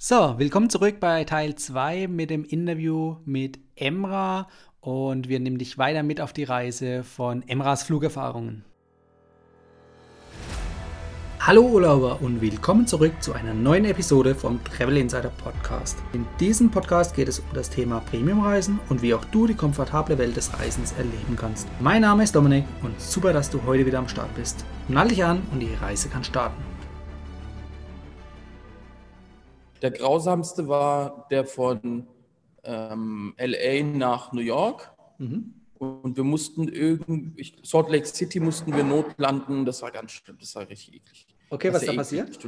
So, willkommen zurück bei Teil 2 mit dem Interview mit Emra und wir nehmen dich weiter mit auf die Reise von Emras Flugerfahrungen. Hallo Urlauber und willkommen zurück zu einer neuen Episode vom Travel Insider Podcast. In diesem Podcast geht es um das Thema Premiumreisen und wie auch du die komfortable Welt des Reisens erleben kannst. Mein Name ist Dominik und super, dass du heute wieder am Start bist. Nall dich an und die Reise kann starten. Der grausamste war der von ähm, LA nach New York. Mhm. Und wir mussten irgendwie, Salt Lake City mussten wir notlanden. Das war ganz schlimm, das war richtig eklig. Okay, was ist da passiert?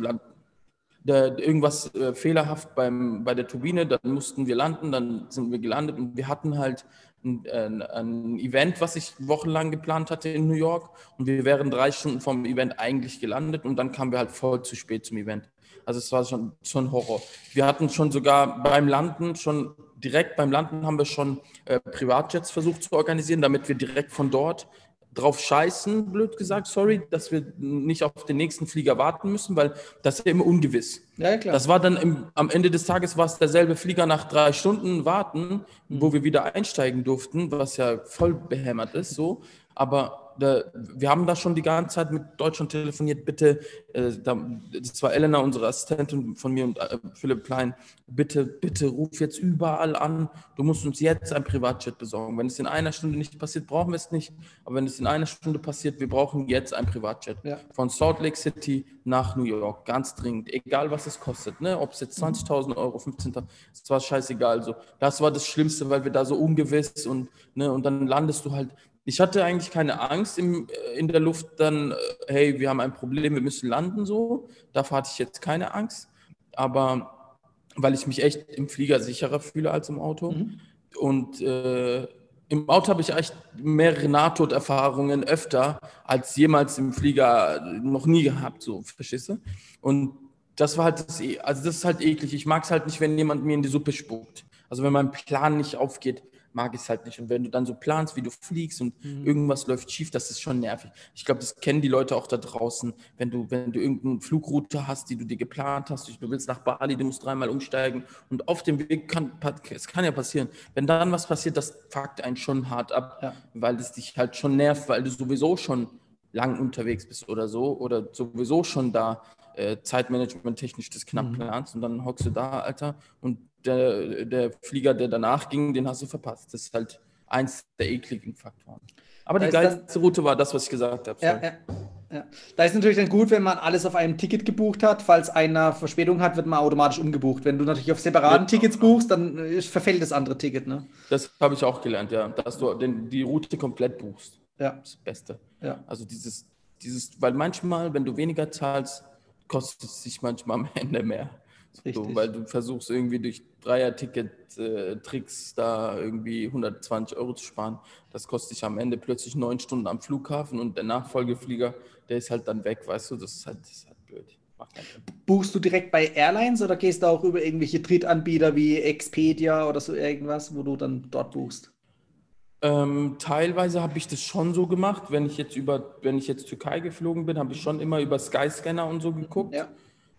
Da, irgendwas äh, fehlerhaft beim, bei der Turbine, dann mussten wir landen, dann sind wir gelandet und wir hatten halt ein, ein, ein, Event, was ich wochenlang geplant hatte in New York und wir wären drei Stunden vom Event eigentlich gelandet und dann kamen wir halt voll zu spät zum Event. Also es war schon, schon Horror. Wir hatten schon sogar beim Landen, schon direkt beim Landen haben wir schon äh, Privatjets versucht zu organisieren, damit wir direkt von dort drauf scheißen, blöd gesagt, sorry, dass wir nicht auf den nächsten Flieger warten müssen, weil das ist ja immer ungewiss. Ja, klar. Das war dann im, am Ende des Tages war es derselbe Flieger nach drei Stunden warten, mhm. wo wir wieder einsteigen durften, was ja voll behämmert ist, so. Aber wir haben da schon die ganze Zeit mit Deutschland telefoniert, bitte, äh, da, das war Elena, unsere Assistentin von mir und äh, Philipp Klein, bitte, bitte ruf jetzt überall an, du musst uns jetzt ein Privatjet besorgen. Wenn es in einer Stunde nicht passiert, brauchen wir es nicht, aber wenn es in einer Stunde passiert, wir brauchen jetzt ein Privatjet. Ja. Von Salt Lake City nach New York, ganz dringend, egal was es kostet, ne? ob es jetzt 20.000 Euro, 15.000, es war scheißegal. So. Das war das Schlimmste, weil wir da so ungewiss und, ne, und dann landest du halt, ich hatte eigentlich keine Angst im, äh, in der Luft dann, äh, hey, wir haben ein Problem, wir müssen landen so. Davor hatte ich jetzt keine Angst. Aber weil ich mich echt im Flieger sicherer fühle als im Auto. Mhm. Und äh, im Auto habe ich echt mehrere Nahtoderfahrungen öfter als jemals im Flieger noch nie gehabt, so, verstehst du? Und das war halt das, also das ist halt eklig. Ich mag es halt nicht, wenn jemand mir in die Suppe spuckt. Also wenn mein Plan nicht aufgeht, mag ich es halt nicht. Und wenn du dann so planst, wie du fliegst und mhm. irgendwas läuft schief, das ist schon nervig. Ich glaube, das kennen die Leute auch da draußen. Wenn du, wenn du irgendeine Flugroute hast, die du dir geplant hast, du willst nach Bali, du musst dreimal umsteigen und auf dem Weg kann, es kann ja passieren. Wenn dann was passiert, das fuckt einen schon hart ab, ja. weil es dich halt schon nervt, weil du sowieso schon lang unterwegs bist oder so oder sowieso schon da äh, Zeitmanagement technisch das knapp mhm. planst und dann hockst du da, Alter, und der, der Flieger, der danach ging, den hast du verpasst. Das ist halt eins der ekligen Faktoren. Aber da die geilste Route war das, was ich gesagt habe. Ja, ja, ja. Da ist natürlich dann gut, wenn man alles auf einem Ticket gebucht hat. Falls einer Verspätung hat, wird man automatisch umgebucht. Wenn du natürlich auf separaten ja, Tickets buchst, dann äh, verfällt das andere Ticket. Ne? Das habe ich auch gelernt, ja. Dass du den, die Route komplett buchst. Ja. Das, das Beste. Ja. Also dieses, dieses, weil manchmal, wenn du weniger zahlst, kostet es sich manchmal am Ende mehr. So, weil du versuchst irgendwie durch Dreier-Ticket-Tricks da irgendwie 120 Euro zu sparen. Das kostet dich am Ende plötzlich neun Stunden am Flughafen und der Nachfolgeflieger, der ist halt dann weg, weißt du, das ist halt, das ist halt blöd. Buchst du direkt bei Airlines oder gehst du auch über irgendwelche Drittanbieter wie Expedia oder so irgendwas, wo du dann dort buchst? Ähm, teilweise habe ich das schon so gemacht. Wenn ich jetzt über, wenn ich jetzt Türkei geflogen bin, habe ich schon immer über Skyscanner und so geguckt. Ja.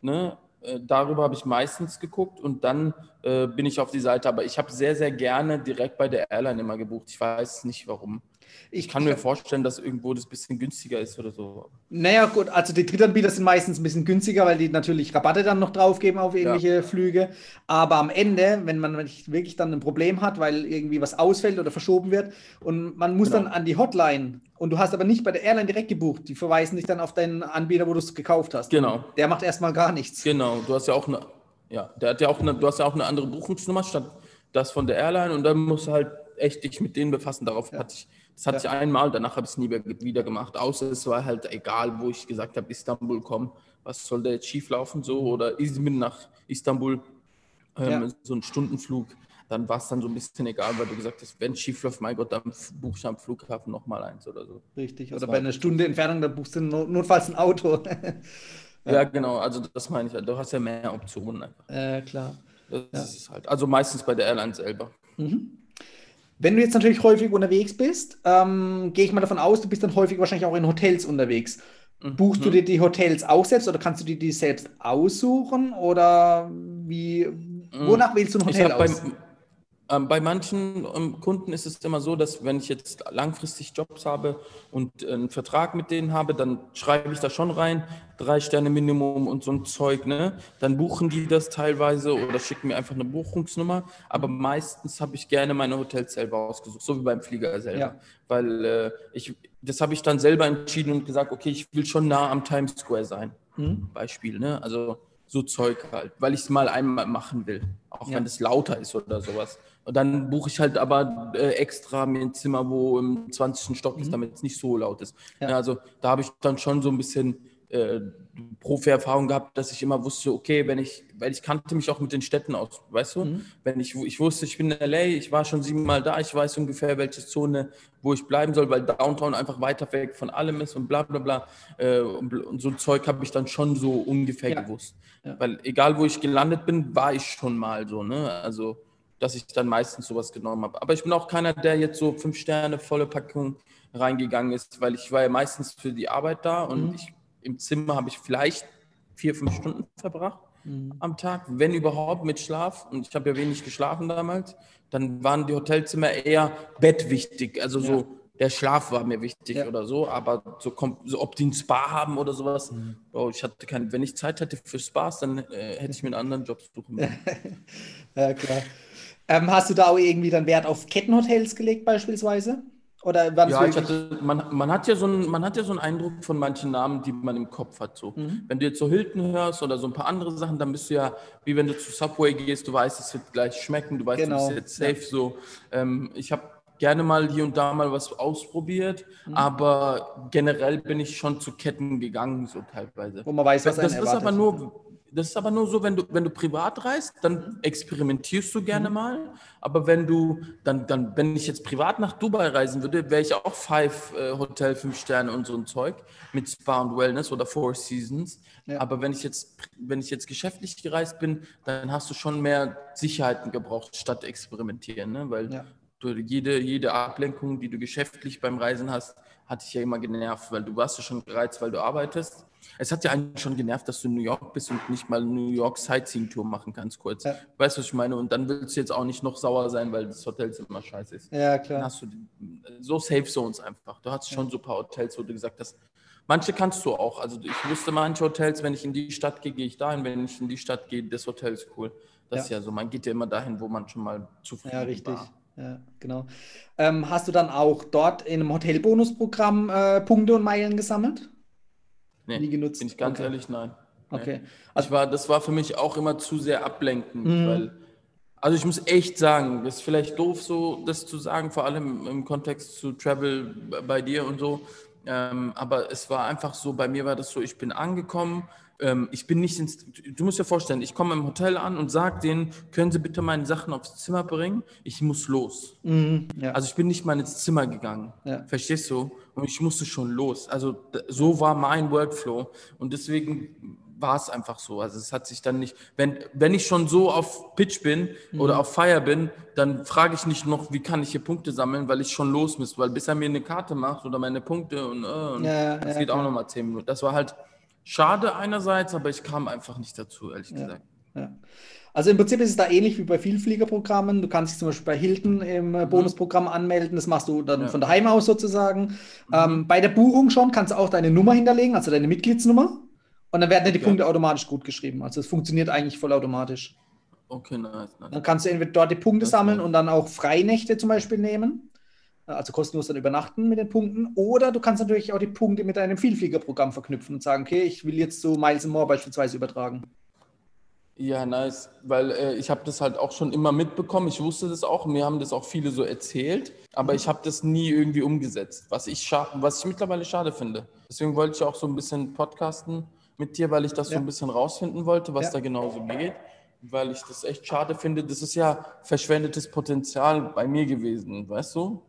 Ne? Äh, darüber habe ich meistens geguckt und dann äh, bin ich auf die Seite. Aber ich habe sehr, sehr gerne direkt bei der Airline immer gebucht. Ich weiß nicht warum. Ich kann mir vorstellen, dass irgendwo das ein bisschen günstiger ist oder so. Naja, gut, also die Drittanbieter sind meistens ein bisschen günstiger, weil die natürlich Rabatte dann noch draufgeben auf irgendwelche ja. Flüge. Aber am Ende, wenn man wirklich dann ein Problem hat, weil irgendwie was ausfällt oder verschoben wird und man muss genau. dann an die Hotline und du hast aber nicht bei der Airline direkt gebucht, die verweisen dich dann auf deinen Anbieter, wo du es gekauft hast. Genau. Der macht erstmal gar nichts. Genau, du hast ja auch eine, ja, der hat ja auch eine, du hast ja auch eine andere Buchungsnummer statt das von der Airline und dann musst du halt echt dich mit denen befassen. Darauf ja. hatte ich das hatte ja. ich einmal, danach habe ich es nie wieder gemacht, außer es war halt egal, wo ich gesagt habe, Istanbul, komm, was soll da jetzt schieflaufen so oder Izmir nach Istanbul, ähm, ja. so ein Stundenflug, dann war es dann so ein bisschen egal, weil du gesagt hast, wenn es schief läuft, mein Gott, dann buche ich am Flughafen nochmal eins oder so. Richtig, das oder bei einer Stunde Entfernung, dann buchst du notfalls ein Auto. ja. ja. genau, also das meine ich halt, du hast ja mehr Optionen einfach. Äh, klar. Das ja. ist halt, also meistens bei der Airline selber. Mhm. Wenn du jetzt natürlich häufig unterwegs bist, ähm, gehe ich mal davon aus, du bist dann häufig wahrscheinlich auch in Hotels unterwegs. Mhm. Buchst du dir die Hotels auch selbst oder kannst du dir die selbst aussuchen? Oder wie, wonach wählst du ein Hotel aus? Beim, ähm, bei manchen ähm, Kunden ist es immer so, dass wenn ich jetzt langfristig Jobs habe und einen Vertrag mit denen habe, dann schreibe ich da schon rein, drei Sterne Minimum und so ein Zeug, ne? Dann buchen die das teilweise oder schicken mir einfach eine Buchungsnummer. Aber meistens habe ich gerne meine Hotels selber ausgesucht, so wie beim Flieger selber. Ja. Weil äh, ich, das habe ich dann selber entschieden und gesagt, okay, ich will schon nah am Times Square sein. Mhm. Beispiel, ne? Also so Zeug halt, weil ich es mal einmal machen will, auch ja. wenn es lauter ist oder sowas. Und dann buche ich halt aber äh, extra mir ein Zimmer, wo im 20. Stock mhm. ist, damit es nicht so laut ist. Ja. Also da habe ich dann schon so ein bisschen äh, Profi-Erfahrung gehabt, dass ich immer wusste, okay, wenn ich, weil ich kannte mich auch mit den Städten aus, weißt du? Mhm. Wenn ich, ich wusste, ich bin in LA, ich war schon siebenmal da, ich weiß ungefähr, welche Zone, wo ich bleiben soll, weil Downtown einfach weiter weg von allem ist und bla bla bla. Äh, und, und, so ein Zeug habe ich dann schon so ungefähr ja. gewusst. Ja. Weil egal, wo ich gelandet bin, war ich schon mal so, ne? Also dass ich dann meistens sowas genommen habe. Aber ich bin auch keiner, der jetzt so fünf Sterne volle Packung reingegangen ist, weil ich war ja meistens für die Arbeit da und mhm. ich, im Zimmer habe ich vielleicht vier, fünf Stunden verbracht mhm. am Tag, wenn überhaupt mit Schlaf. Und ich habe ja wenig geschlafen damals. Dann waren die Hotelzimmer eher bettwichtig, also ja. so der Schlaf war mir wichtig ja. oder so, aber so, so, ob die ein Spa haben oder sowas, mhm. oh, ich hatte kein, wenn ich Zeit hätte für Spas, dann äh, hätte ich mir einen anderen Job suchen müssen. ja, klar. Ähm, hast du da auch irgendwie dann Wert auf Kettenhotels gelegt beispielsweise? Oder ja, ich hatte, man, man, hat ja so ein, man hat ja so einen Eindruck von manchen Namen, die man im Kopf hat. So. Mhm. Wenn du jetzt so Hilton hörst oder so ein paar andere Sachen, dann bist du ja, wie wenn du zu Subway gehst, du weißt, es wird gleich schmecken, du weißt, genau. du bist jetzt safe. Ja. So. Ähm, ich habe gerne mal hier und da mal was ausprobiert, mhm. aber generell bin ich schon zu Ketten gegangen, so teilweise. Wo man weiß, was das ist erwartet. aber nur das ist aber nur so, wenn du, wenn du privat reist, dann experimentierst du gerne mhm. mal. Aber wenn du, dann, dann, wenn ich jetzt privat nach Dubai reisen würde, wäre ich auch Five äh, Hotel, fünf Sterne und so ein Zeug mit Spa und Wellness oder Four Seasons. Ja. Aber wenn ich jetzt, wenn ich jetzt geschäftlich gereist bin, dann hast du schon mehr Sicherheiten gebraucht, statt experimentieren. Ne? Weil ja. du, jede, jede Ablenkung, die du geschäftlich beim Reisen hast, hat dich ja immer genervt, weil du warst ja schon gereizt, weil du arbeitest. Es hat ja eigentlich schon genervt, dass du in New York bist und nicht mal eine New York Sightseeing-Tour machen kannst, kurz. Ja. Weißt du, was ich meine? Und dann willst du jetzt auch nicht noch sauer sein, weil das Hotelzimmer scheiße ist. Ja, klar. Dann hast du so Safe Zones einfach. Du hast schon so ein paar Hotels, wo du gesagt hast, manche kannst du auch. Also ich wusste manche Hotels, wenn ich in die Stadt gehe, gehe ich dahin. Wenn ich in die Stadt gehe, das Hotel ist cool. Das ja. ist ja so. Man geht ja immer dahin, wo man schon mal zufrieden ja, richtig. war. Ja, genau. Ähm, hast du dann auch dort in einem Hotelbonusprogramm äh, Punkte und Meilen gesammelt? Nee, Nie genutzt? Bin ich ganz okay. ehrlich, nein. Okay. Also, ich war, das war für mich auch immer zu sehr ablenkend, mhm. weil, also ich muss echt sagen, das ist vielleicht doof so, das zu sagen, vor allem im Kontext zu Travel bei dir und so, ähm, aber es war einfach so, bei mir war das so, ich bin angekommen, ähm, ich bin nicht ins, du musst dir vorstellen, ich komme im Hotel an und sage denen, können Sie bitte meine Sachen aufs Zimmer bringen? Ich muss los. Mhm, ja. Also ich bin nicht mal ins Zimmer gegangen. Ja. Verstehst du? Und ich musste schon los. Also so war mein Workflow. Und deswegen war es einfach so. Also es hat sich dann nicht, wenn, wenn ich schon so auf Pitch bin mhm. oder auf Fire bin, dann frage ich nicht noch, wie kann ich hier Punkte sammeln, weil ich schon los muss. Weil bis er mir eine Karte macht oder meine Punkte und, äh, und ja, das geht auch nochmal zehn Minuten. Das war halt, Schade einerseits, aber ich kam einfach nicht dazu, ehrlich gesagt. Ja. Also im Prinzip ist es da ähnlich wie bei Vielfliegerprogrammen. Du kannst dich zum Beispiel bei Hilton im äh, mhm. Bonusprogramm anmelden. Das machst du dann ja. von daheim aus sozusagen. Mhm. Ähm, bei der Buchung schon kannst du auch deine Nummer hinterlegen, also deine Mitgliedsnummer. Und dann werden dir die. Punkte automatisch gut geschrieben. Also es funktioniert eigentlich vollautomatisch. Okay, nice, nice. Dann kannst du entweder dort die Punkte das sammeln und dann auch Freinächte zum Beispiel nehmen also kostenlos dann übernachten mit den Punkten. Oder du kannst natürlich auch die Punkte mit deinem Vielfliegerprogramm verknüpfen und sagen, okay, ich will jetzt so Miles More beispielsweise übertragen. Ja, nice, weil äh, ich habe das halt auch schon immer mitbekommen. Ich wusste das auch, mir haben das auch viele so erzählt, aber ich habe das nie irgendwie umgesetzt, was ich, was ich mittlerweile schade finde. Deswegen wollte ich auch so ein bisschen podcasten mit dir, weil ich das ja. so ein bisschen rausfinden wollte, was ja. da genau so geht, weil ich das echt schade finde. Das ist ja verschwendetes Potenzial bei mir gewesen, weißt du?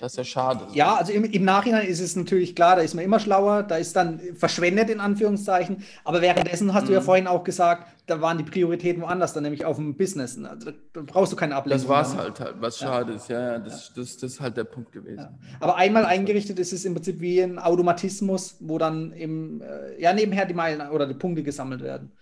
Das ist ja schade. Ja, also im, im, Nachhinein ist es natürlich klar, da ist man immer schlauer, da ist dann verschwendet in Anführungszeichen. Aber währenddessen hast mhm. du ja mhm. vorhin auch gesagt, da waren die Prioritäten woanders, dann nämlich auf dem Business. Also da brauchst du keine Ablenkung. Das war es halt, halt, was ja. schade ist. Ja, ja, das, das, das ist halt der Punkt gewesen. Ja. Aber einmal eingerichtet ist es im Prinzip wie ein Automatismus, wo dann im, äh, ja, nebenher die Meilen oder die Punkte gesammelt werden.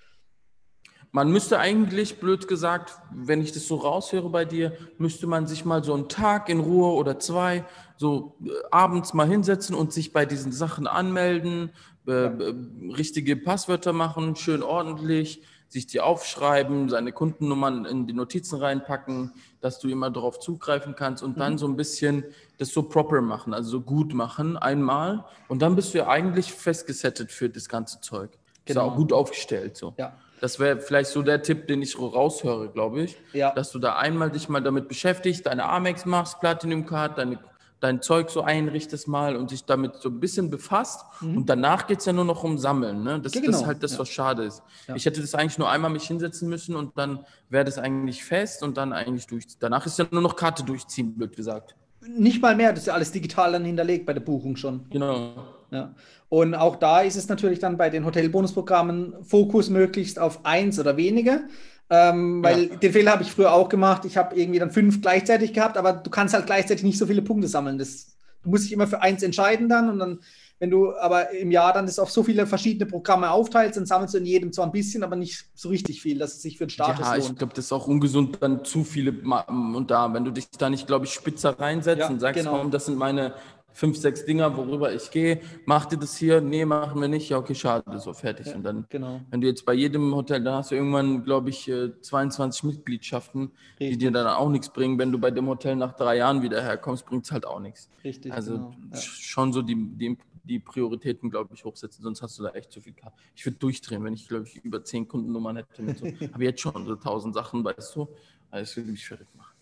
Man müsste eigentlich, blöd gesagt, wenn ich das so raushöre bei dir, müsste man sich mal so einen Tag in Ruhe oder zwei so äh, abends mal hinsetzen und sich bei diesen Sachen anmelden, äh, äh, richtige Passwörter machen, schön ordentlich, sich die aufschreiben, seine Kundennummern in die Notizen reinpacken, dass du immer darauf zugreifen kannst und mhm. dann so ein bisschen das so proper machen, also so gut machen einmal und dann bist du ja eigentlich festgesettet für das ganze Zeug. Genau. Ist auch gut aufgestellt so. Ja. Das wäre vielleicht so der Tipp, den ich raushöre, glaube ich. Ja. Dass du da einmal dich mal damit beschäftigst, deine Amex machst, Platinum Card, deine dein Zeug so einrichtest mal und dich damit so ein bisschen befasst. Mhm. Und danach geht es ja nur noch um Sammeln. Ne? Das, genau. das ist halt das, was schade ist. Ja. Ich hätte das eigentlich nur einmal mich hinsetzen müssen und dann wäre das eigentlich fest und dann eigentlich durch. Danach ist ja nur noch Karte durchziehen, blöd gesagt. Nicht mal mehr, das ist ja alles digital dann hinterlegt bei der Buchung schon. Genau. Ja. Und auch da ist es natürlich dann bei den Hotelbonusprogrammen Fokus möglichst auf eins oder weniger. Ähm, weil ja. den Fehler habe ich früher auch gemacht. Ich habe irgendwie dann fünf gleichzeitig gehabt, aber du kannst halt gleichzeitig nicht so viele Punkte sammeln. Das, du musst dich immer für eins entscheiden dann und dann, wenn du aber im Jahr dann das auf so viele verschiedene Programme aufteilst, dann sammelst du in jedem zwar ein bisschen, aber nicht so richtig viel, dass es sich für den Status ja, lohnt. Ich glaube, das ist auch ungesund, dann zu viele und da, wenn du dich da nicht, glaube ich, spitzer reinsetzt ja, und sagst, genau. warum, das sind meine fünf, sechs Dinger, worüber ich gehe. Macht ihr das hier? Nee, machen wir nicht. Ja, okay, schade, so fertig. Ja, und dann, genau. wenn du jetzt bei jedem Hotel, da hast du irgendwann, glaube ich, 22 äh, Mitgliedschaften, Richtig. die dir dann auch nichts bringen. Wenn du bei dem Hotel nach drei Jahren wieder herkommst, bringt es halt auch nichts. Richtig. Also genau. ja. schon so die, die, die Prioritäten, glaube ich, hochsetzen, sonst hast du da echt zu viel. Ich würde durchdrehen, wenn ich, glaube ich, über zehn Kundennummern hätte. so. Habe jetzt schon so tausend Sachen, weißt du. Also, das würde mich verrückt machen.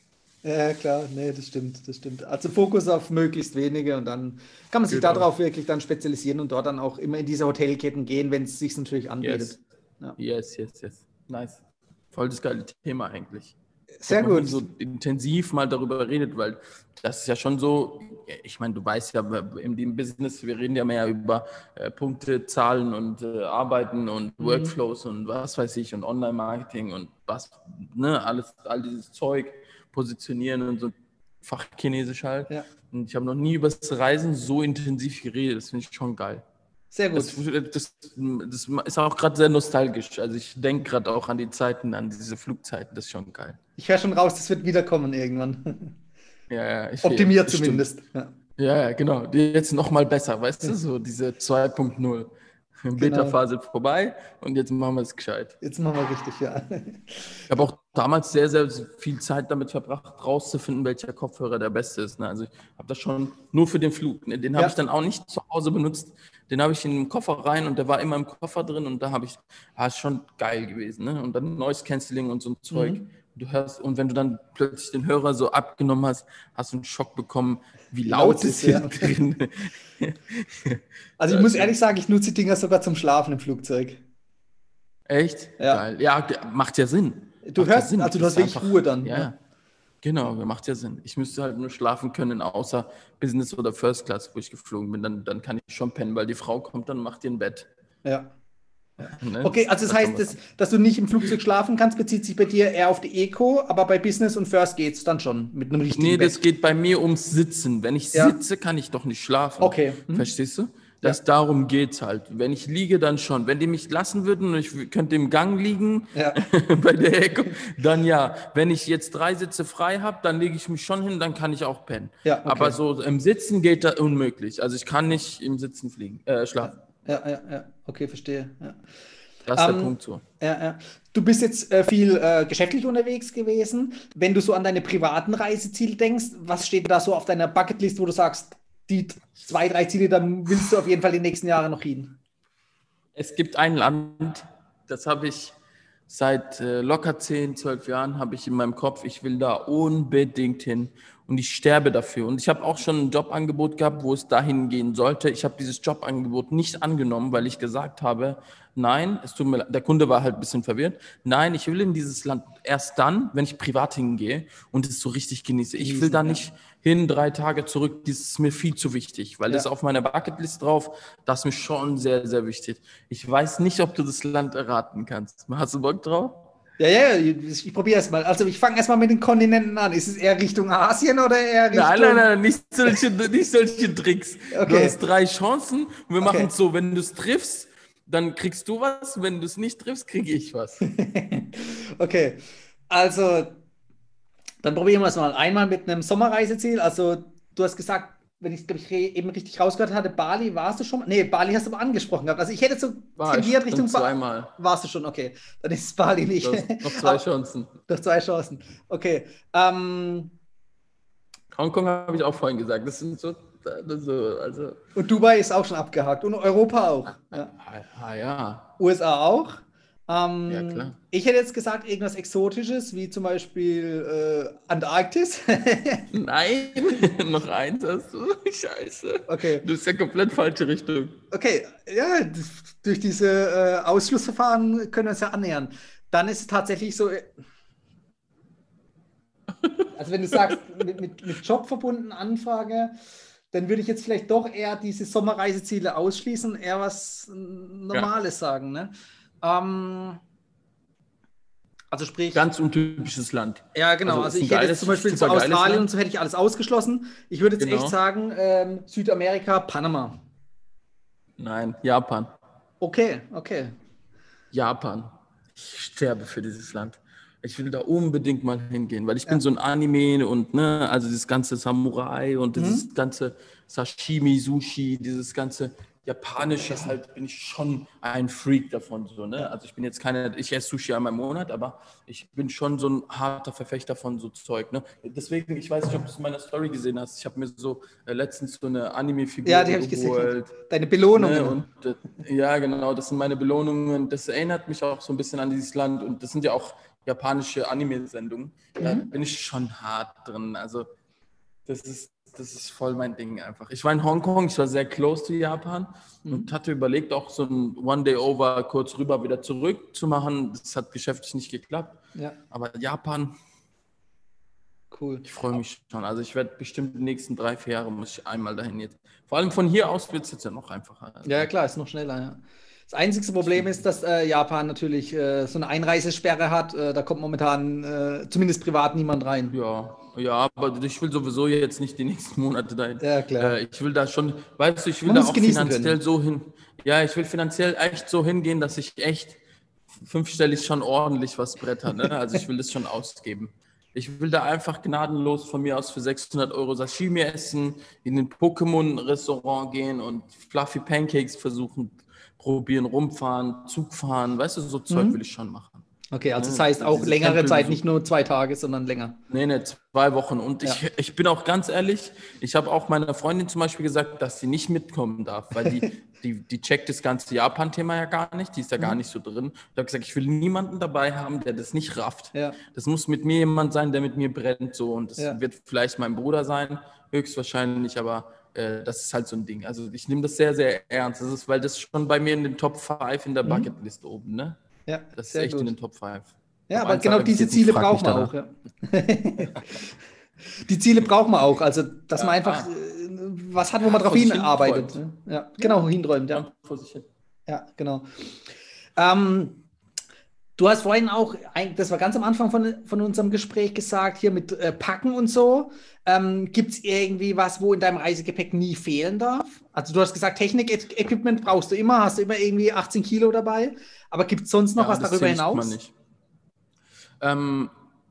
Ja, klar, nee, das stimmt, das stimmt. Also Fokus auf möglichst wenige und dann kann man sich genau. darauf wirklich dann spezialisieren und dort dann auch immer in diese Hotelketten gehen, wenn es sich natürlich anbietet. Yes. Ja. yes, yes, yes. Nice. Voll das geile Thema eigentlich. Sehr gut. so intensiv mal darüber redet, weil das ist ja schon so, ich meine, du weißt ja, in dem Business, wir reden ja mehr über äh, Punkte, Zahlen und äh, Arbeiten und mhm. Workflows und was weiß ich und Online-Marketing und was, ne, alles, all dieses Zeug positionieren und so Fachchinesisch halt. Ja. Und ich habe noch nie über das Reisen so intensiv geredet. Das finde ich schon geil. Sehr gut. Das, das, das ist auch gerade sehr nostalgisch. Also ich denke gerade auch an die Zeiten, an diese Flugzeiten. Das ist schon geil. Ich höre schon raus, das wird wiederkommen irgendwann. Ja, ja. Optimiert zumindest. Ja. ja, genau. Jetzt noch mal besser, weißt du, so diese 2.0. Genau. Beta-Phase vorbei und jetzt machen wir es gescheit. Jetzt machen wir richtig, ja. Ich habe auch damals sehr, sehr viel Zeit damit verbracht, rauszufinden, welcher Kopfhörer der beste ist. Ne? Also ich habe das schon nur für den Flug. Ne? Den habe ja. ich dann auch nicht zu Hause benutzt. Den habe ich in den Koffer rein und der war immer im Koffer drin und da habe ich, ah, ist schon geil gewesen. Ne? Und dann Noise Cancelling und so ein Zeug. Mhm. Du hörst, und wenn du dann plötzlich den Hörer so abgenommen hast, hast du einen Schock bekommen, wie laut, es hier drin Also ich muss ehrlich sagen, ich nutze die Dinger sogar zum Schlafen im Flugzeug. Echt? Ja. Geil. Ja, macht ja Sinn. Du macht hörst, ja Sinn. also du hast wirklich Ruhe dann. Ja. ja. Genau, macht ja Sinn. Ich müsste halt nur schlafen können, außer Business oder First Class, wo ich geflogen bin. Dann, dann kann ich schon pennen, weil die Frau kommt dann macht ihr ein Bett. Ja. Ne? Okay, also das heißt, dass, dass du nicht im Flugzeug schlafen kannst, bezieht sich bei dir eher auf die Eco, aber bei Business und First geht es dann schon mit einem richtigen Nee, Bett. das geht bei mir ums Sitzen. Wenn ich ja. sitze, kann ich doch nicht schlafen. Okay. Hm. Verstehst du? Das, ja. Darum geht es halt. Wenn ich liege, dann schon. Wenn die mich lassen würden und ich könnte im Gang liegen, ja. bei der Eco, dann ja. Wenn ich jetzt drei Sitze frei habe, dann lege ich mich schon hin, dann kann ich auch pennen. Ja, okay. Aber so im Sitzen geht das unmöglich. Also ich kann nicht im Sitzen fliegen, äh, schlafen. Ja, ja, ja. Okay, verstehe. Ja. Das ist der ähm, Punkt so. Ja, ja. Du bist jetzt äh, viel äh, geschäftlich unterwegs gewesen. Wenn du so an deine privaten Reiseziele denkst, was steht da so auf deiner Bucketlist, wo du sagst, die zwei, drei Ziele, dann willst du auf jeden Fall die nächsten Jahre noch hin? Es gibt ein Land, das habe ich seit äh, locker 10, 12 Jahren, habe ich in meinem Kopf, ich will da unbedingt hin und ich sterbe dafür. Und ich habe auch schon ein Jobangebot gehabt, wo es dahin gehen sollte. Ich habe dieses Jobangebot nicht angenommen, weil ich gesagt habe, nein, es tut mir, der Kunde war halt ein bisschen verwirrt. Nein, ich will in dieses Land erst dann, wenn ich privat hingehe und es so richtig genieße. Ich will da nicht hin, drei Tage zurück. Das ist mir viel zu wichtig, weil ja. das auf meiner Bucketlist drauf, das ist mir schon sehr, sehr wichtig. Ich weiß nicht, ob du das Land erraten kannst. Hast du Bock drauf? Ja, ja, ich, ich probiere es mal. Also ich fange erstmal mit den Kontinenten an. Ist es eher Richtung Asien oder eher Richtung... Nein, nein, nein, nicht solche, nicht solche Tricks. Okay. Du hast drei Chancen und wir okay. machen es so, wenn du es triffst, dann kriegst du was. Wenn du es nicht triffst, kriege ich was. okay, also dann probieren wir es mal. Einmal mit einem Sommerreiseziel. Also du hast gesagt, wenn ich es, glaube ich, eben richtig rausgehört hatte, Bali warst du schon mal? Nee, Bali hast du aber angesprochen gehabt. Also ich hätte so War tendiert Richtung zweimal. Ba warst du schon, okay. Dann ist es Bali nicht. noch zwei Chancen. Noch zwei Chancen. Okay. Ähm, Hongkong habe ich auch vorhin gesagt. Das sind so, so, also. Und Dubai ist auch schon abgehakt. Und Europa auch. Ja. Ah, ah ja. USA auch. Ähm, ja, klar. Ich hätte jetzt gesagt, irgendwas Exotisches, wie zum Beispiel äh, Antarktis. Nein, noch eins hast du. Scheiße. Okay. Du bist ja komplett falsche Richtung. Okay, ja, durch diese äh, Ausschlussverfahren können wir uns ja annähern. Dann ist es tatsächlich so. Äh, also, wenn du sagst, mit, mit, mit Job verbunden Anfrage, dann würde ich jetzt vielleicht doch eher diese Sommerreiseziele ausschließen, eher was Normales ja. sagen. Ne? Ähm, also sprich. Ganz untypisches Land. Ja, genau. Also, also ich hätte jetzt zum Beispiel zu Australien und so hätte ich alles ausgeschlossen. Ich würde jetzt genau. echt sagen, ähm, Südamerika, Panama. Nein, Japan. Okay, okay. Japan. Ich sterbe für dieses Land. Ich will da unbedingt mal hingehen, weil ich ja. bin so ein Anime und ne, also dieses ganze Samurai und dieses mhm. ganze Sashimi, Sushi, dieses ganze Japanische halt bin ich schon ein Freak davon. So, ne? Also ich bin jetzt keine, ich esse Sushi einmal im Monat, aber ich bin schon so ein harter Verfechter von so Zeug. Ne? Deswegen, ich weiß nicht, ob du es in meiner Story gesehen hast. Ich habe mir so äh, letztens so eine Anime-Figur Ja, die habe ich gesehen. Deine Belohnungen. Ne? Und, äh, ja, genau, das sind meine Belohnungen. Das erinnert mich auch so ein bisschen an dieses Land und das sind ja auch japanische Anime-Sendungen. Mhm. Da bin ich schon hart drin. Also das ist das ist voll mein Ding einfach. Ich war in Hongkong, ich war sehr close zu Japan mhm. und hatte überlegt, auch so ein One-Day-Over kurz rüber wieder zurück zu machen. Das hat geschäftlich nicht geklappt. Ja. Aber Japan, cool. Ich freue mich schon. Also ich werde bestimmt die nächsten drei, vier Jahre muss ich einmal dahin jetzt. Vor allem von hier aus wird es jetzt ja noch einfacher. Ja, klar, ist noch schneller, ja. Das einzige Problem ist, dass äh, Japan natürlich äh, so eine Einreisesperre hat. Äh, da kommt momentan äh, zumindest privat niemand rein. Ja, ja, aber ich will sowieso jetzt nicht die nächsten Monate dahin. Ja, klar. Äh, ich will da schon, weißt du, ich will da auch finanziell können. so hin. Ja, ich will finanziell echt so hingehen, dass ich echt fünfstellig schon ordentlich was bretter. Ne? Also ich will das schon ausgeben. Ich will da einfach gnadenlos von mir aus für 600 Euro Sashimi essen, in ein Pokémon-Restaurant gehen und Fluffy Pancakes versuchen probieren, rumfahren, Zug fahren, weißt du, so Zeug mhm. will ich schon machen. Okay, also das heißt auch längere Tempel Zeit, nicht nur zwei Tage, sondern länger. Nee, nee, zwei Wochen. Und ja. ich, ich bin auch ganz ehrlich, ich habe auch meiner Freundin zum Beispiel gesagt, dass sie nicht mitkommen darf, weil die, die, die checkt das ganze Japan-Thema ja gar nicht, die ist da mhm. gar nicht so drin. Ich habe gesagt, ich will niemanden dabei haben, der das nicht rafft. Ja. Das muss mit mir jemand sein, der mit mir brennt. So. Und das ja. wird vielleicht mein Bruder sein, höchstwahrscheinlich, aber äh, das ist halt so ein Ding. Also ich nehme das sehr, sehr ernst. Das ist, weil das schon bei mir in den Top 5 in der mhm. Bucketlist oben, ne? Ja, das ist echt gut. in den Top 5. Ja, aber genau diese Ziele braucht man auch. Ja. die Ziele braucht man auch. Also, dass ja, man einfach ah. Was hat, wo man drauf hinarbeitet. Ne? Ja, genau, hinträumt. Ja, ja genau. Ähm, Du hast vorhin auch, das war ganz am Anfang von, von unserem Gespräch gesagt, hier mit äh, Packen und so. Ähm, Gibt es irgendwie was, wo in deinem Reisegepäck nie fehlen darf? Also du hast gesagt, Technik-Equipment brauchst du immer, hast du immer irgendwie 18 Kilo dabei. Aber gibt es sonst noch ja, was darüber hinaus? Man nicht. Ähm,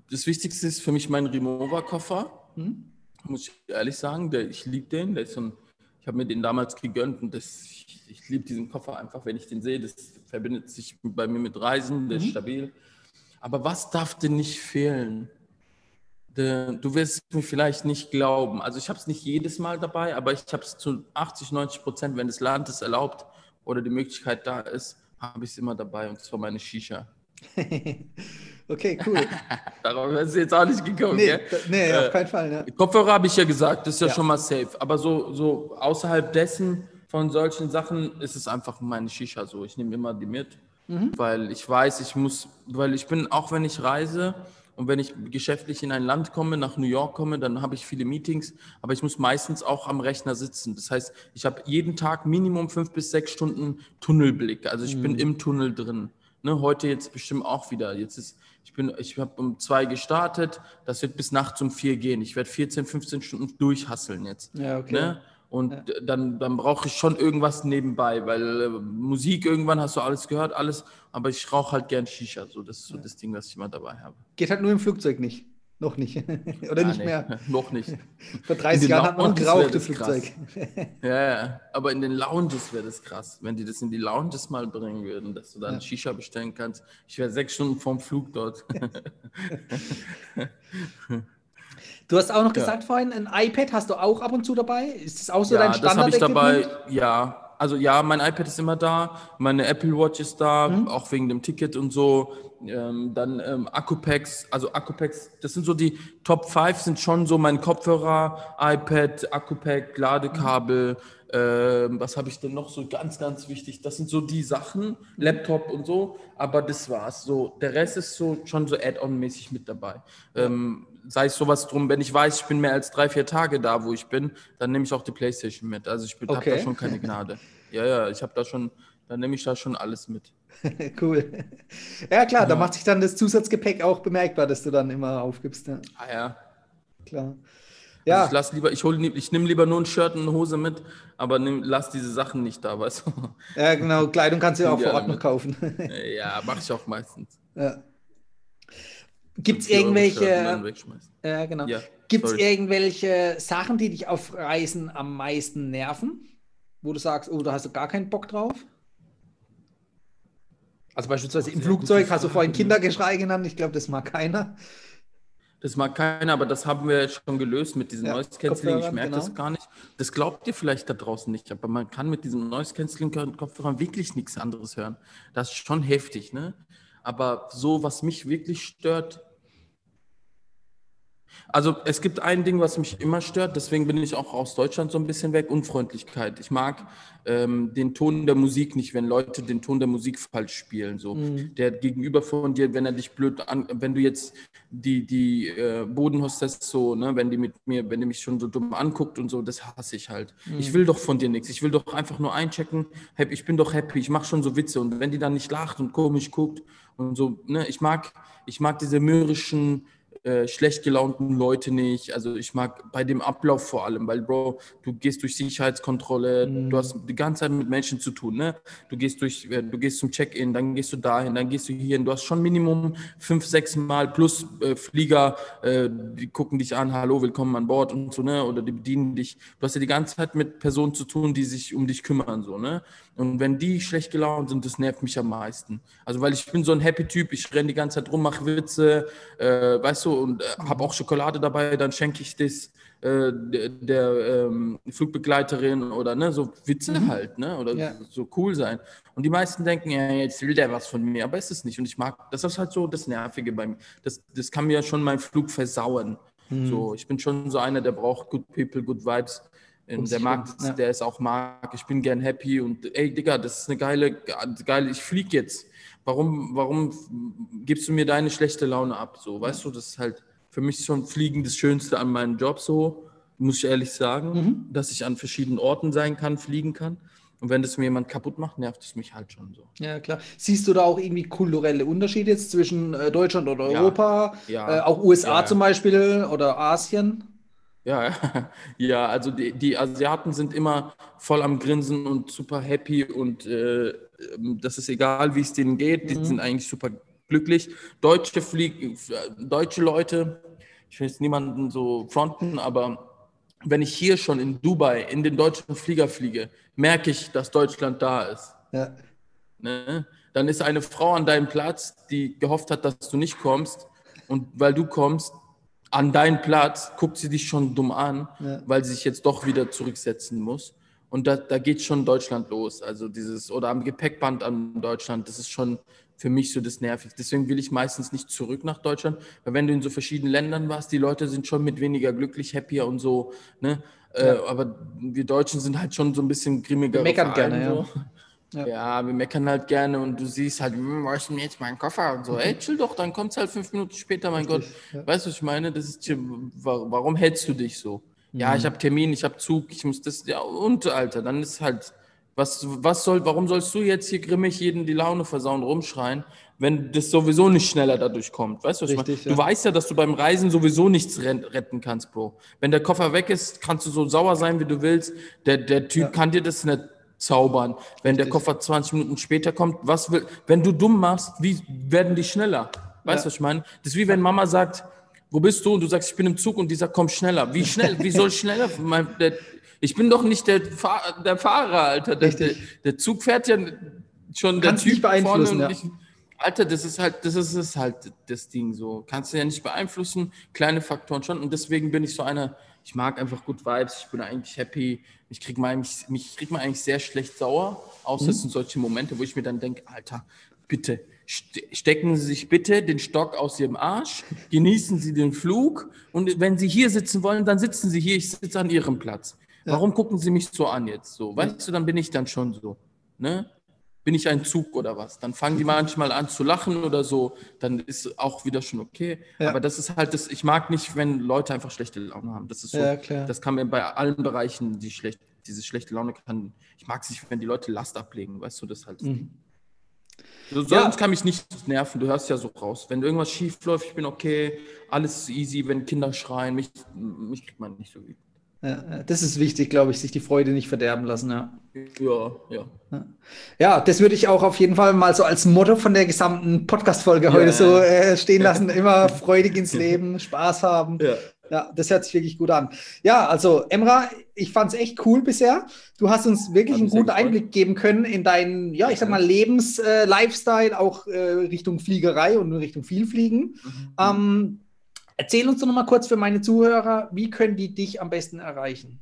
das Wichtigste ist für mich mein Remover-Koffer. Hm? Muss ich ehrlich sagen, der, ich liebe den. Der ist so ein, ich habe mir den damals gegönnt und das, ich, ich liebe diesen Koffer einfach, wenn ich den sehe. Das verbindet sich bei mir mit Reisen, der mhm. ist stabil. Aber was darf denn nicht fehlen? Du wirst mir vielleicht nicht glauben. Also ich habe es nicht jedes Mal dabei, aber ich habe es zu 80, 90 Prozent, wenn das Land es erlaubt oder die Möglichkeit da ist, habe ich es immer dabei und zwar meine Shisha. okay, cool. Darauf ist jetzt auch nicht gekommen. Nee, nee auf äh, keinen Fall. Ja. Kopfhörer habe ich ja gesagt, das ist ja, ja, schon mal safe. Aber so, so außerhalb dessen von solchen Sachen ist es einfach meine Shisha so. Ich nehme immer die mit, mhm. weil ich weiß, ich muss, weil ich bin, auch wenn ich reise und wenn ich geschäftlich in ein Land komme, nach New York komme, dann habe ich viele Meetings, aber ich muss meistens auch am Rechner sitzen. Das heißt, ich habe jeden Tag Minimum fünf bis sechs Stunden Tunnelblick. Also ich mhm. bin im Tunnel drin. Ne, heute jetzt bestimmt auch wieder. Jetzt ist, ich bin, ich habe um zwei gestartet, das wird bis nachts um vier gehen. Ich werde 14, 15 Stunden durchhasseln jetzt. Ja, okay. Ne? Und ja. dann, dann brauche ich schon irgendwas nebenbei, weil äh, Musik irgendwann hast du alles gehört, alles, aber ich rauche halt gern Shisha. So, das ist so ja. das Ding, was ich immer dabei habe. Geht halt nur im Flugzeug nicht. Noch nicht. Oder ja, nicht nee, mehr? Noch nicht. Vor 30 Jahren hat man geraucht im Flugzeug. ja, ja, aber in den Lounges wäre das krass, wenn die das in die Lounges mal bringen würden, dass du dann ja. Shisha bestellen kannst. Ich wäre sechs Stunden vorm Flug dort. Du hast auch noch gesagt vorhin, ein iPad hast du auch ab und zu dabei. Ist das auch so dein Standard? Das habe ich dabei, ja. Also ja, mein iPad ist immer da, meine Apple Watch ist da, mhm. auch wegen dem Ticket und so. Ähm, dann ähm, Akkupacks, also Akkupacks, das sind so die Top 5 sind schon so mein Kopfhörer, iPad, Akkupack, Ladekabel. Mhm. Ähm, was habe ich denn noch so ganz, ganz wichtig? Das sind so die Sachen, Laptop und so, aber das war's. So, der Rest ist so schon so Add-on-mäßig mit dabei. Ähm, sei es sowas drum, wenn ich weiß, ich bin mehr als drei, vier Tage da, wo ich bin, dann nehme ich auch die Playstation mit. Also ich okay. habe da schon keine Gnade. Ja, ja, ich habe da schon, dann nehme ich da schon alles mit. cool. Ja, klar, ja. da macht sich dann das Zusatzgepäck auch bemerkbar, dass du dann immer aufgibst. Ja. Ah ja. Klar. Ja. Also ich lass lieber, ich, ich nehme lieber nur ein Shirt und eine Hose mit, aber nehm, lass diese Sachen nicht da, weißt du? Ja, genau. Kleidung kannst du ja auch vor Ort noch kaufen. ja, mache ich auch meistens. Ja. Gibt es irgendwelche, äh, genau. Ja, Gibt's irgendwelche Sachen, die dich auf Reisen am meisten nerven? Wo du sagst, oh, da hast du gar keinen Bock drauf? Also beispielsweise im Flugzeug hast du vorhin Kindergeschrei genannt. Ich glaube, das mag keiner. Das mag keiner, aber das haben wir schon gelöst mit diesem ja, Noise Cancelling. Ich merke genau. das gar nicht. Das glaubt ihr vielleicht da draußen nicht, aber man kann mit diesem Noise Cancelling Kopfhörern wirklich nichts anderes hören. Das ist schon heftig, ne? Aber so, was mich wirklich stört, also es gibt ein Ding, was mich immer stört, deswegen bin ich auch aus Deutschland so ein bisschen weg, Unfreundlichkeit. Ich mag ähm, den Ton der Musik nicht, wenn Leute den Ton der Musik falsch spielen. So. Mhm. Der gegenüber von dir, wenn er dich blöd an, wenn du jetzt die, die äh, Bodenhostess so, ne, wenn die mit mir, wenn die mich schon so dumm anguckt und so, das hasse ich halt. Mhm. Ich will doch von dir nichts. Ich will doch einfach nur einchecken, ich bin doch happy, ich mache schon so Witze und wenn die dann nicht lacht und komisch guckt und so, ne, ich mag, ich mag diese mürrischen äh, schlecht gelaunten Leute nicht. Also ich mag bei dem Ablauf vor allem, weil Bro, du gehst durch Sicherheitskontrolle, mhm. du hast die ganze Zeit mit Menschen zu tun, ne? Du gehst durch, äh, du gehst zum Check-in, dann gehst du dahin, dann gehst du hierhin. Du hast schon Minimum fünf, sechs Mal plus äh, Flieger, äh, die gucken dich an, hallo, willkommen an Bord und so, ne? Oder die bedienen dich. Du hast ja die ganze Zeit mit Personen zu tun, die sich um dich kümmern, so, ne? Und wenn die schlecht gelaunt sind, das nervt mich am meisten. Also weil ich bin so ein Happy-Typ, ich renne die ganze Zeit rum, mache Witze, weißt du, und äh, habe auch Schokolade dabei, dann schenke ich das äh, der, der ähm, Flugbegleiterin oder ne, so Witze mhm. halt, ne? Oder ja. so cool sein. Und die meisten denken, ja, jetzt will der was von mir, aber ist es nicht. Und ich mag, das ist halt so das Nervige bei mir. Das, das kann mir schon meinen Flug versauen. Mhm. So, ich bin schon so einer, der braucht Good People, Good Vibes. Und der mag ja. der ist auch mag. Ich bin gern happy und ey, Digga, das ist eine geile, geile, ich flieg jetzt. Warum, warum gibst du mir deine schlechte Laune ab? So, weißt du, das ist halt für mich schon Fliegen das Schönste an meinem Job so, muss ich ehrlich sagen, mhm. dass ich an verschiedenen Orten sein kann, fliegen kann. Und wenn das mir jemand kaputt macht, nervt es mich halt schon so. Ja, klar. Siehst du da auch irgendwie kulturelle Unterschiede jetzt zwischen äh, Deutschland oder Europa? Ja. ja. Äh, auch USA ja. zum Beispiel oder Asien? Ja, ja, also die, die Asiaten sind immer voll am Grinsen und super happy und äh, ähm, das ist egal, wie es denen geht. Die mhm. sind eigentlich super glücklich. Deutsche Flieg deutsche Leute, ich will jetzt niemanden so fronten, aber wenn ich hier schon in Dubai in den deutschen Flieger fliege, merke ich, dass Deutschland da ist. Ja. Ne? Dann ist eine Frau an deinem Platz, die gehofft hat, dass du nicht kommst. Und weil du kommst, an deinen Platz, guckt sie dich schon dumm an, ja. weil sie sich jetzt doch wieder zurücksetzen muss. Und da, da geht schon Deutschland los. Also dieses, oder am Gepäckband an Deutschland, das ist schon für mich so das Nervigste. Deswegen will ich meistens nicht zurück nach Deutschland, weil wenn du in so verschiedenen Ländern warst, die Leute sind schon mit weniger glücklich, happier und so. Ne? Äh, ja. Äh, aber wir Deutschen sind halt schon so ein bisschen grimmiger. Meckern gerne, so. ja. Ja. ja. wir meckern halt gerne und du siehst halt, hm, wo ist denn jetzt mein Koffer und so, ey, chill doch, dann kommt es halt fünf Minuten später, mein Richtig, Gott. Ja. Weißt du, was ich meine? Das ist, warum hältst du dich so? Mhm. Ja, ich habe Termin, ich habe Zug, ich muss das, ja, und Alter, dann ist halt, Was, was soll, warum sollst du jetzt hier grimmig jeden die Laune versauen, rumschreien, wenn das sowieso nicht schneller dadurch kommt? Weißt du, was Richtig, ich meine? Ja. Du weißt ja, dass du beim Reisen sowieso nichts retten kannst, Bro. Wenn der Koffer weg ist, kannst du so sauer sein, wie du willst. Der, der Typ ja. kann dir das nicht zaubern. Wenn der Koffer 20 Minuten später kommt, was will, wenn du dumm machst, wie werden die schneller? Weißt du, ja. was ich meine? Das ist wie wenn Mama sagt, wo bist du? Und du sagst, ich bin im Zug und dieser kommt schneller. Wie schnell? Wie soll ich schneller? Ich bin doch nicht der, Fahr der Fahrer, Alter. Der, der, der, Zug fährt ja schon der Typ beeinflussen, vorne. Ja. Ich, Alter, das ist halt, das ist, ist halt das Ding so. Kannst du ja nicht beeinflussen, kleine Faktoren schon. Und deswegen bin ich so einer, ich mag einfach gut Vibes, ich bin eigentlich happy. Ich krieg mal eigentlich, mich kriegt man eigentlich sehr schlecht sauer, außer mhm. es sind solche Momente, wo ich mir dann denke, Alter, bitte, stecken Sie sich bitte den Stock aus Ihrem Arsch, genießen Sie den Flug und wenn Sie hier sitzen wollen, dann sitzen Sie hier, ich sitze an Ihrem Platz. Ja. Warum gucken Sie mich so an jetzt so? Weißt du, dann bin ich dann schon so. Ne? Bin ich ein Zug oder was? Dann fangen die manchmal an zu lachen oder so, dann ist auch wieder schon okay. Ja. Aber das ist halt das, ich mag nicht, wenn Leute einfach schlechte Laune haben. Das ist so, ja, das kann mir bei allen Bereichen, die schlecht, diese schlechte Laune kann, ich mag es nicht, wenn die Leute Last ablegen, weißt du, das halt. Mhm. So, sonst ja. kann mich nicht nerven, du hörst ja so raus. Wenn irgendwas schief läuft, ich bin okay, alles easy, wenn Kinder schreien, mich, mich kriegt man nicht so wie. Ja, das ist wichtig, glaube ich, sich die Freude nicht verderben lassen. Ja, ja. Ja, ja das würde ich auch auf jeden Fall mal so als Motto von der gesamten Podcast-Folge ja, heute so äh, stehen lassen. Immer freudig ins Leben, Spaß haben. Ja. ja, das hört sich wirklich gut an. Ja, also Emra, ich fand es echt cool bisher. Du hast uns wirklich einen guten Einblick geben können in deinen, ja, ich sag mal, Lebens-Lifestyle, äh, auch äh, Richtung Fliegerei und Richtung Vielfliegen. Mhm. Ähm, Erzähl uns doch noch mal kurz für meine Zuhörer, wie können die dich am besten erreichen?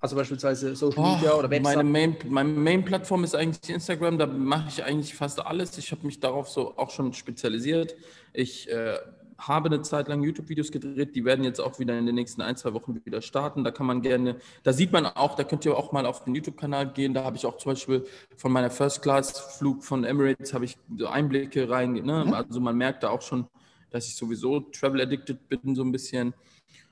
Also beispielsweise Social oh, Media oder Website. Meine Main, meine Main-Plattform ist eigentlich Instagram. Da mache ich eigentlich fast alles. Ich habe mich darauf so auch schon spezialisiert. Ich äh, habe eine Zeit lang YouTube-Videos gedreht. Die werden jetzt auch wieder in den nächsten ein, zwei Wochen wieder starten. Da kann man gerne, da sieht man auch, da könnt ihr auch mal auf den YouTube-Kanal gehen. Da habe ich auch zum Beispiel von meiner First-Class-Flug von Emirates habe ich so Einblicke rein. Ne? Mhm. Also man merkt da auch schon, dass ich sowieso travel addicted bin, so ein bisschen.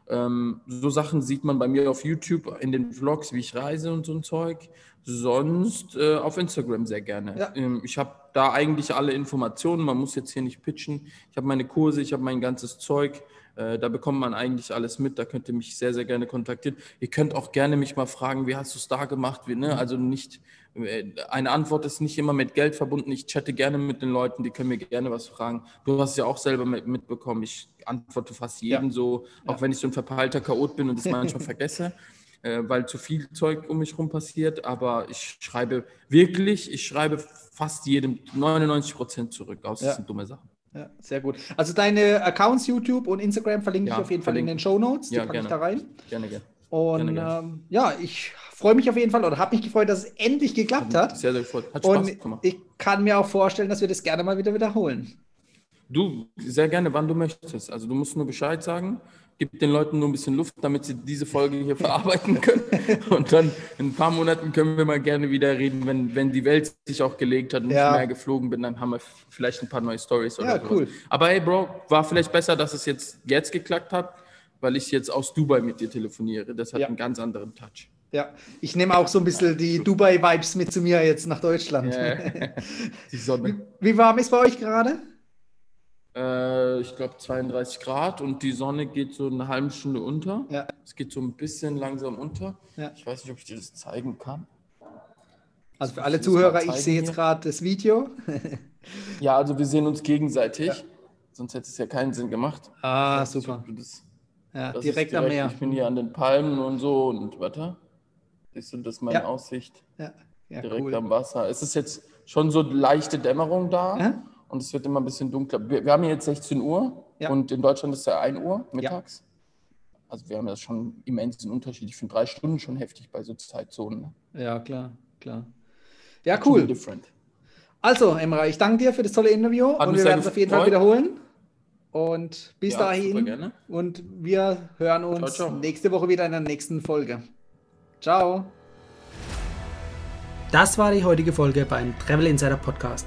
Ähm, so Sachen sieht man bei mir auf YouTube in den Vlogs, wie ich reise und so ein Zeug. Sonst äh, auf Instagram sehr gerne. Ja. Ähm, ich habe da eigentlich alle Informationen. Man muss jetzt hier nicht pitchen. Ich habe meine Kurse, ich habe mein ganzes Zeug. Äh, da bekommt man eigentlich alles mit. Da könnt ihr mich sehr, sehr gerne kontaktieren. Ihr könnt auch gerne mich mal fragen, wie hast du es da gemacht? Wie, ne? Also nicht, äh, eine Antwort ist nicht immer mit Geld verbunden. Ich chatte gerne mit den Leuten, die können mir gerne was fragen. Du hast es ja auch selber mitbekommen. Ich antworte fast jedem ja. so, auch ja. wenn ich so ein verpeilter Chaot bin und es manchmal vergesse äh, weil zu viel Zeug um mich herum passiert. Aber ich schreibe wirklich, ich schreibe fast jedem 99 Prozent zurück, außer ja. es sind dumme Sachen. Ja, sehr gut. Also deine Accounts YouTube und Instagram verlinke ja, ich auf jeden verlinke. Fall in den Show Notes. Die ja, packe ich da rein. Gerne, gerne. Und gerne, gerne. Ähm, ja, ich freue mich auf jeden Fall oder habe mich gefreut, dass es endlich geklappt hat. Sehr, sehr gefreut. Hat Spaß und gemacht. Ich kann mir auch vorstellen, dass wir das gerne mal wieder wiederholen. Du, sehr gerne, wann du möchtest. Also du musst nur Bescheid sagen gib den Leuten nur ein bisschen Luft, damit sie diese Folge hier verarbeiten können. Und dann in ein paar Monaten können wir mal gerne wieder reden, wenn, wenn die Welt sich auch gelegt hat und ja. ich mehr geflogen bin, dann haben wir vielleicht ein paar neue Stories oder ja, sowas. cool. Aber hey, Bro, war vielleicht besser, dass es jetzt, jetzt geklappt hat, weil ich jetzt aus Dubai mit dir telefoniere. Das hat ja. einen ganz anderen Touch. Ja, ich nehme auch so ein bisschen die Dubai-Vibes mit zu mir jetzt nach Deutschland. Ja, die Sonne. Wie, wie warm ist bei euch gerade? Äh, ich glaube 32 Grad und die Sonne geht so eine halbe Stunde unter. Ja. Es geht so ein bisschen langsam unter. Ja. Ich weiß nicht, ob ich dir das zeigen kann. Also für alle Zuhörer, ich sehe jetzt gerade das Video. ja, also wir sehen uns gegenseitig. Ja. Sonst hätte es ja keinen Sinn gemacht. Ah, nicht, super. Das, ja, das direkt, direkt, am Meer. Ich bin hier an den Palmen und so und warte. Siehst du, das ist meine ja. Aussicht. Ja. ja direkt cool. am Wasser. Es ist jetzt schon so leichte Dämmerung da. Und es wird immer ein bisschen dunkler. Wir, wir haben jetzt 16 Uhr ja. und in Deutschland ist ja 1 Uhr mittags. Ja. Also wir haben ja schon immensen Unterschied. Ich finde drei Stunden schon heftig bei so Zeitzonen. Ja, klar, klar. Ja, cool. Different. Also, Emra, ich danke dir für das tolle Interview Hat und wir werden es auf jeden Fall wiederholen. Und bis ja, dahin. Und wir hören uns ciao, ciao. nächste Woche wieder in der nächsten Folge. Ciao. Das war die heutige Folge beim Travel Insider Podcast.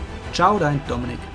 Ciao, dein Dominik.